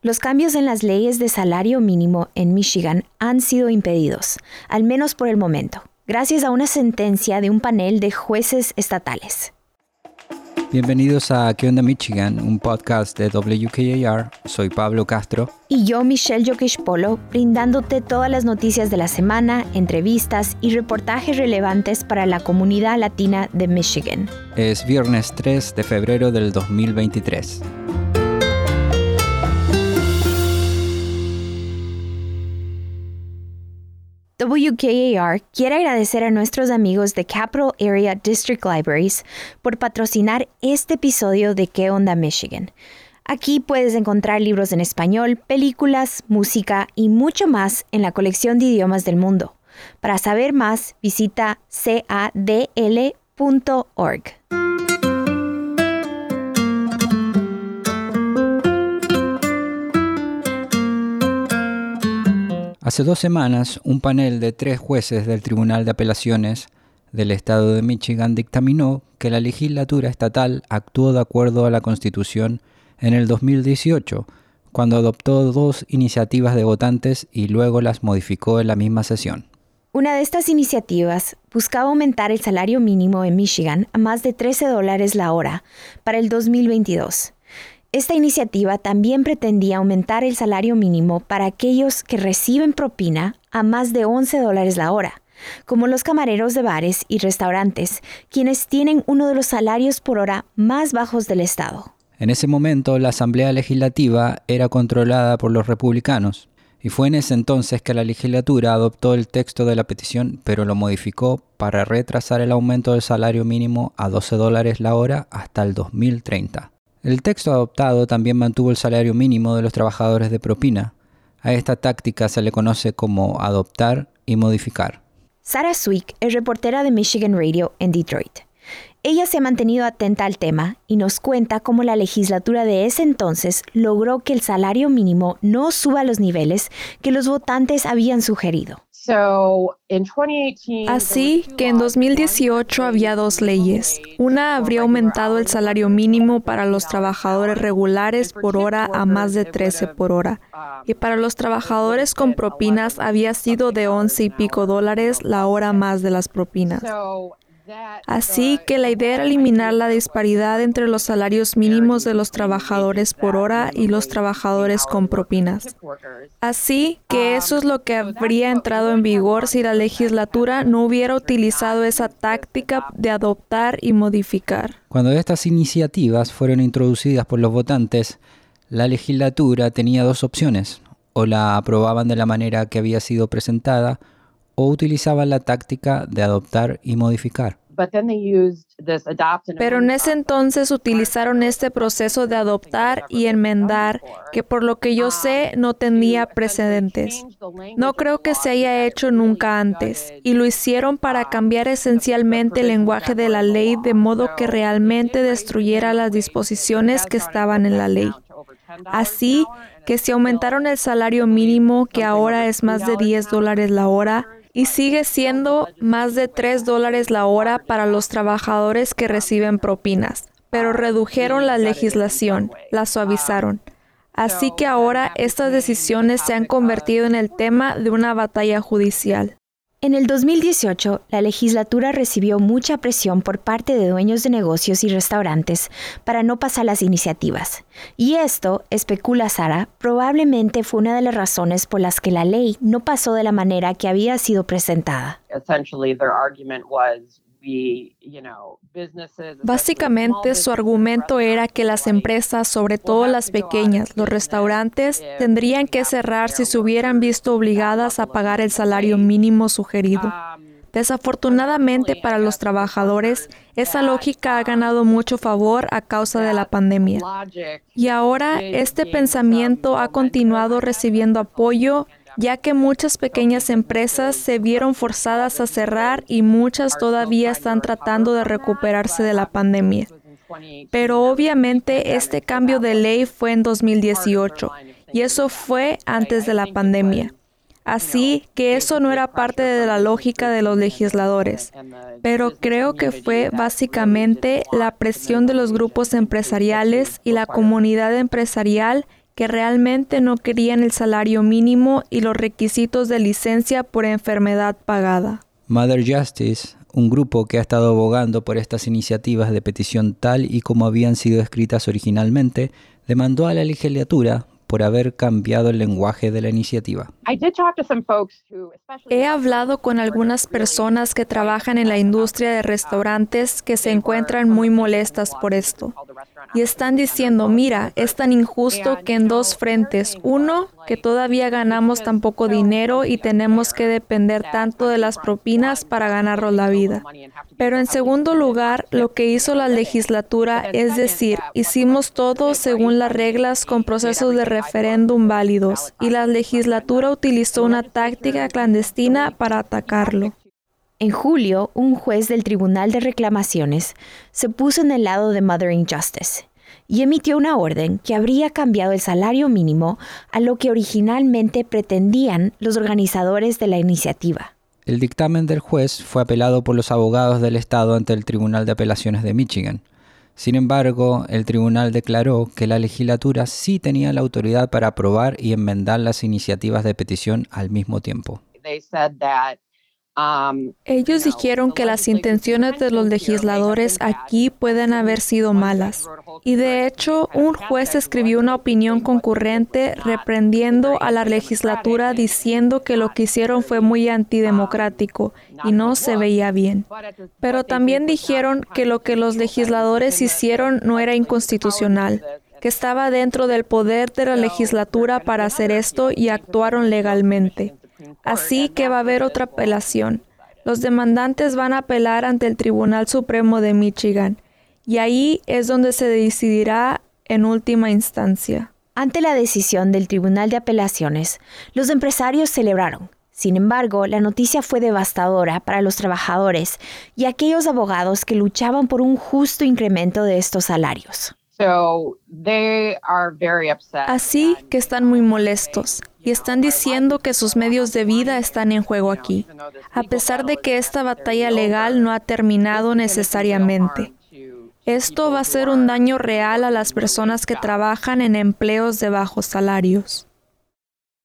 Los cambios en las leyes de salario mínimo en Michigan han sido impedidos, al menos por el momento, gracias a una sentencia de un panel de jueces estatales. Bienvenidos a ¿Qué onda Michigan? Un podcast de WKAR. Soy Pablo Castro. Y yo, Michelle Yokish Polo, brindándote todas las noticias de la semana, entrevistas y reportajes relevantes para la comunidad latina de Michigan. Es viernes 3 de febrero del 2023. WKAR quiere agradecer a nuestros amigos de Capital Area District Libraries por patrocinar este episodio de ¿Qué onda Michigan? Aquí puedes encontrar libros en español, películas, música y mucho más en la colección de idiomas del mundo. Para saber más, visita cadl.org. Hace dos semanas, un panel de tres jueces del Tribunal de Apelaciones del Estado de Michigan dictaminó que la legislatura estatal actuó de acuerdo a la Constitución en el 2018, cuando adoptó dos iniciativas de votantes y luego las modificó en la misma sesión. Una de estas iniciativas buscaba aumentar el salario mínimo en Michigan a más de 13 dólares la hora para el 2022. Esta iniciativa también pretendía aumentar el salario mínimo para aquellos que reciben propina a más de 11 dólares la hora, como los camareros de bares y restaurantes, quienes tienen uno de los salarios por hora más bajos del Estado. En ese momento, la Asamblea Legislativa era controlada por los republicanos, y fue en ese entonces que la legislatura adoptó el texto de la petición, pero lo modificó para retrasar el aumento del salario mínimo a 12 dólares la hora hasta el 2030. El texto adoptado también mantuvo el salario mínimo de los trabajadores de propina. A esta táctica se le conoce como adoptar y modificar. Sarah Swick es reportera de Michigan Radio en Detroit. Ella se ha mantenido atenta al tema y nos cuenta cómo la legislatura de ese entonces logró que el salario mínimo no suba los niveles que los votantes habían sugerido. Así que en 2018 había dos leyes. Una habría aumentado el salario mínimo para los trabajadores regulares por hora a más de 13 por hora. Y para los trabajadores con propinas había sido de 11 y pico dólares la hora más de las propinas. Así que la idea era eliminar la disparidad entre los salarios mínimos de los trabajadores por hora y los trabajadores con propinas. Así que eso es lo que habría entrado en vigor si la legislatura no hubiera utilizado esa táctica de adoptar y modificar. Cuando estas iniciativas fueron introducidas por los votantes, la legislatura tenía dos opciones. O la aprobaban de la manera que había sido presentada, o utilizaban la táctica de adoptar y modificar. Pero en ese entonces utilizaron este proceso de adoptar y enmendar que por lo que yo sé no tenía precedentes. No creo que se haya hecho nunca antes y lo hicieron para cambiar esencialmente el lenguaje de la ley de modo que realmente destruyera las disposiciones que estaban en la ley. Así que se aumentaron el salario mínimo que ahora es más de 10 dólares la hora y sigue siendo más de 3 dólares la hora para los trabajadores que reciben propinas, pero redujeron la legislación, la suavizaron. Así que ahora estas decisiones se han convertido en el tema de una batalla judicial. En el 2018, la legislatura recibió mucha presión por parte de dueños de negocios y restaurantes para no pasar las iniciativas. Y esto, especula Sara, probablemente fue una de las razones por las que la ley no pasó de la manera que había sido presentada. Básicamente su argumento era que las empresas, sobre todo las pequeñas, los restaurantes, tendrían que cerrar si se hubieran visto obligadas a pagar el salario mínimo sugerido. Desafortunadamente para los trabajadores, esa lógica ha ganado mucho favor a causa de la pandemia. Y ahora este pensamiento ha continuado recibiendo apoyo ya que muchas pequeñas empresas se vieron forzadas a cerrar y muchas todavía están tratando de recuperarse de la pandemia. Pero obviamente este cambio de ley fue en 2018 y eso fue antes de la pandemia. Así que eso no era parte de la lógica de los legisladores, pero creo que fue básicamente la presión de los grupos empresariales y la comunidad empresarial que realmente no querían el salario mínimo y los requisitos de licencia por enfermedad pagada. Mother Justice, un grupo que ha estado abogando por estas iniciativas de petición tal y como habían sido escritas originalmente, demandó a la legislatura por haber cambiado el lenguaje de la iniciativa. He hablado con algunas personas que trabajan en la industria de restaurantes que se encuentran muy molestas por esto y están diciendo, mira, es tan injusto que en dos frentes. Uno, que todavía ganamos tan poco dinero y tenemos que depender tanto de las propinas para ganarnos la vida. Pero en segundo lugar, lo que hizo la legislatura es decir, hicimos todo según las reglas con procesos de referéndum válidos y la legislatura utilizó una táctica clandestina para atacarlo. En julio, un juez del Tribunal de Reclamaciones se puso en el lado de Mother Injustice y emitió una orden que habría cambiado el salario mínimo a lo que originalmente pretendían los organizadores de la iniciativa. El dictamen del juez fue apelado por los abogados del Estado ante el Tribunal de Apelaciones de Michigan. Sin embargo, el tribunal declaró que la legislatura sí tenía la autoridad para aprobar y enmendar las iniciativas de petición al mismo tiempo. Ellos dijeron que las intenciones de los legisladores aquí pueden haber sido malas. Y de hecho, un juez escribió una opinión concurrente reprendiendo a la legislatura diciendo que lo que hicieron fue muy antidemocrático y no se veía bien. Pero también dijeron que lo que los legisladores hicieron no era inconstitucional que estaba dentro del poder de la legislatura para hacer esto y actuaron legalmente. Así que va a haber otra apelación. Los demandantes van a apelar ante el Tribunal Supremo de Michigan y ahí es donde se decidirá en última instancia. Ante la decisión del Tribunal de Apelaciones, los empresarios celebraron. Sin embargo, la noticia fue devastadora para los trabajadores y aquellos abogados que luchaban por un justo incremento de estos salarios. Así que están muy molestos y están diciendo que sus medios de vida están en juego aquí, a pesar de que esta batalla legal no ha terminado necesariamente. Esto va a ser un daño real a las personas que trabajan en empleos de bajos salarios.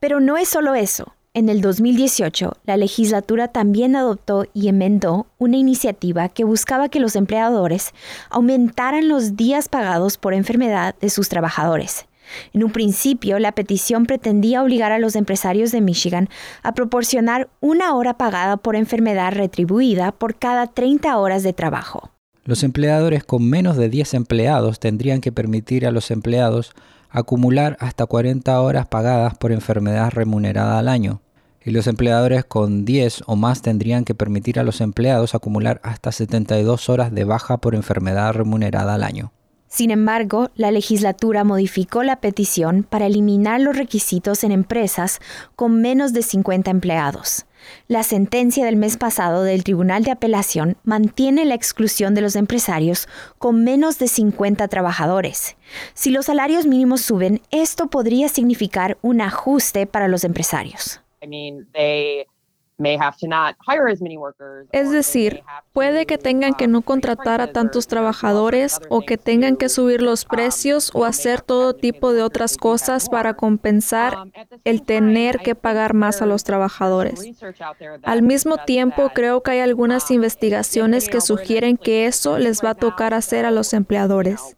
Pero no es solo eso. En el 2018, la legislatura también adoptó y enmendó una iniciativa que buscaba que los empleadores aumentaran los días pagados por enfermedad de sus trabajadores. En un principio, la petición pretendía obligar a los empresarios de Michigan a proporcionar una hora pagada por enfermedad retribuida por cada 30 horas de trabajo. Los empleadores con menos de 10 empleados tendrían que permitir a los empleados acumular hasta 40 horas pagadas por enfermedad remunerada al año y los empleadores con 10 o más tendrían que permitir a los empleados acumular hasta 72 horas de baja por enfermedad remunerada al año. Sin embargo, la legislatura modificó la petición para eliminar los requisitos en empresas con menos de 50 empleados. La sentencia del mes pasado del Tribunal de Apelación mantiene la exclusión de los empresarios con menos de 50 trabajadores. Si los salarios mínimos suben, esto podría significar un ajuste para los empresarios. Es decir, puede que tengan que no contratar a tantos trabajadores o que tengan que subir los um, precios o hacer todo tipo de otras cosas para compensar um, el tener que pagar más a los trabajadores. Al mismo tiempo, creo que hay algunas um, investigaciones que sugieren que eso les va a tocar hacer a los empleadores.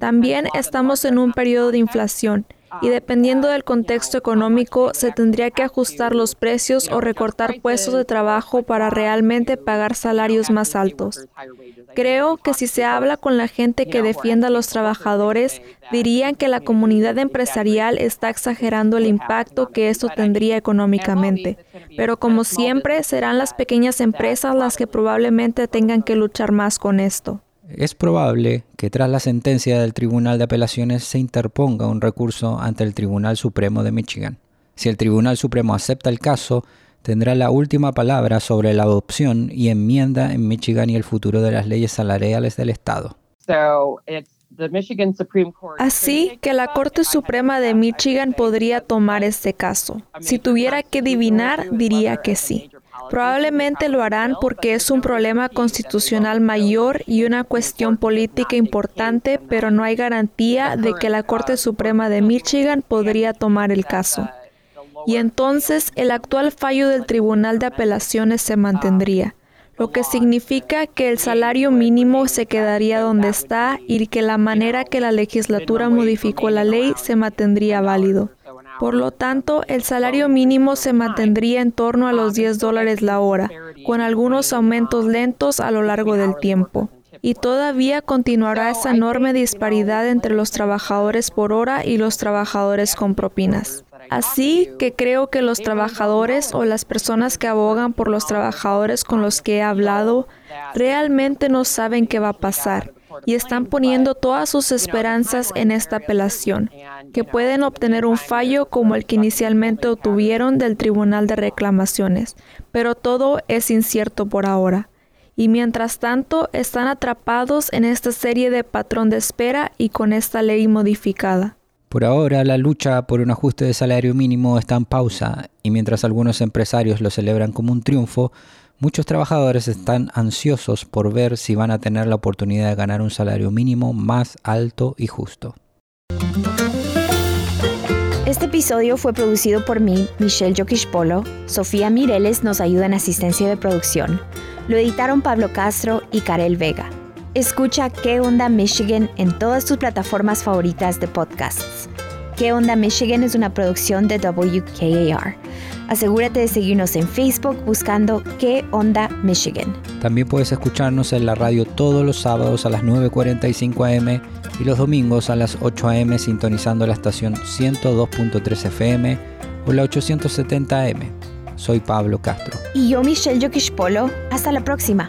También estamos en un periodo de inflación y dependiendo del contexto económico se tendría que ajustar los precios o recortar puestos de trabajo para realmente pagar salarios más altos. Creo que si se habla con la gente que defienda a los trabajadores, dirían que la comunidad empresarial está exagerando el impacto que esto tendría económicamente. Pero como siempre, serán las pequeñas empresas las que probablemente tengan que luchar más con esto. Es probable que tras la sentencia del Tribunal de Apelaciones se interponga un recurso ante el Tribunal Supremo de Michigan. Si el Tribunal Supremo acepta el caso, tendrá la última palabra sobre la adopción y enmienda en Michigan y el futuro de las leyes salariales del Estado. Así que la Corte Suprema de Michigan podría tomar este caso. Si tuviera que adivinar, diría que sí. Probablemente lo harán porque es un problema constitucional mayor y una cuestión política importante, pero no hay garantía de que la Corte Suprema de Michigan podría tomar el caso. Y entonces el actual fallo del Tribunal de Apelaciones se mantendría lo que significa que el salario mínimo se quedaría donde está y que la manera que la legislatura modificó la ley se mantendría válido. Por lo tanto, el salario mínimo se mantendría en torno a los 10 dólares la hora, con algunos aumentos lentos a lo largo del tiempo. Y todavía continuará esa enorme disparidad entre los trabajadores por hora y los trabajadores con propinas. Así que creo que los trabajadores o las personas que abogan por los trabajadores con los que he hablado realmente no saben qué va a pasar y están poniendo todas sus esperanzas en esta apelación, que pueden obtener un fallo como el que inicialmente obtuvieron del Tribunal de Reclamaciones, pero todo es incierto por ahora. Y mientras tanto están atrapados en esta serie de patrón de espera y con esta ley modificada. Por ahora, la lucha por un ajuste de salario mínimo está en pausa y mientras algunos empresarios lo celebran como un triunfo, muchos trabajadores están ansiosos por ver si van a tener la oportunidad de ganar un salario mínimo más alto y justo. Este episodio fue producido por mí, Michelle Jokish Polo. Sofía Mireles nos ayuda en asistencia de producción. Lo editaron Pablo Castro y Karel Vega. Escucha ¿Qué onda Michigan en todas tus plataformas favoritas de podcasts. ¿Qué onda Michigan es una producción de WKAR. Asegúrate de seguirnos en Facebook buscando ¿Qué onda Michigan? También puedes escucharnos en la radio todos los sábados a las 9.45 am y los domingos a las 8 am sintonizando la estación 102.3 FM o la 870 am. Soy Pablo Castro. Y yo Michelle Yokish Polo. Hasta la próxima.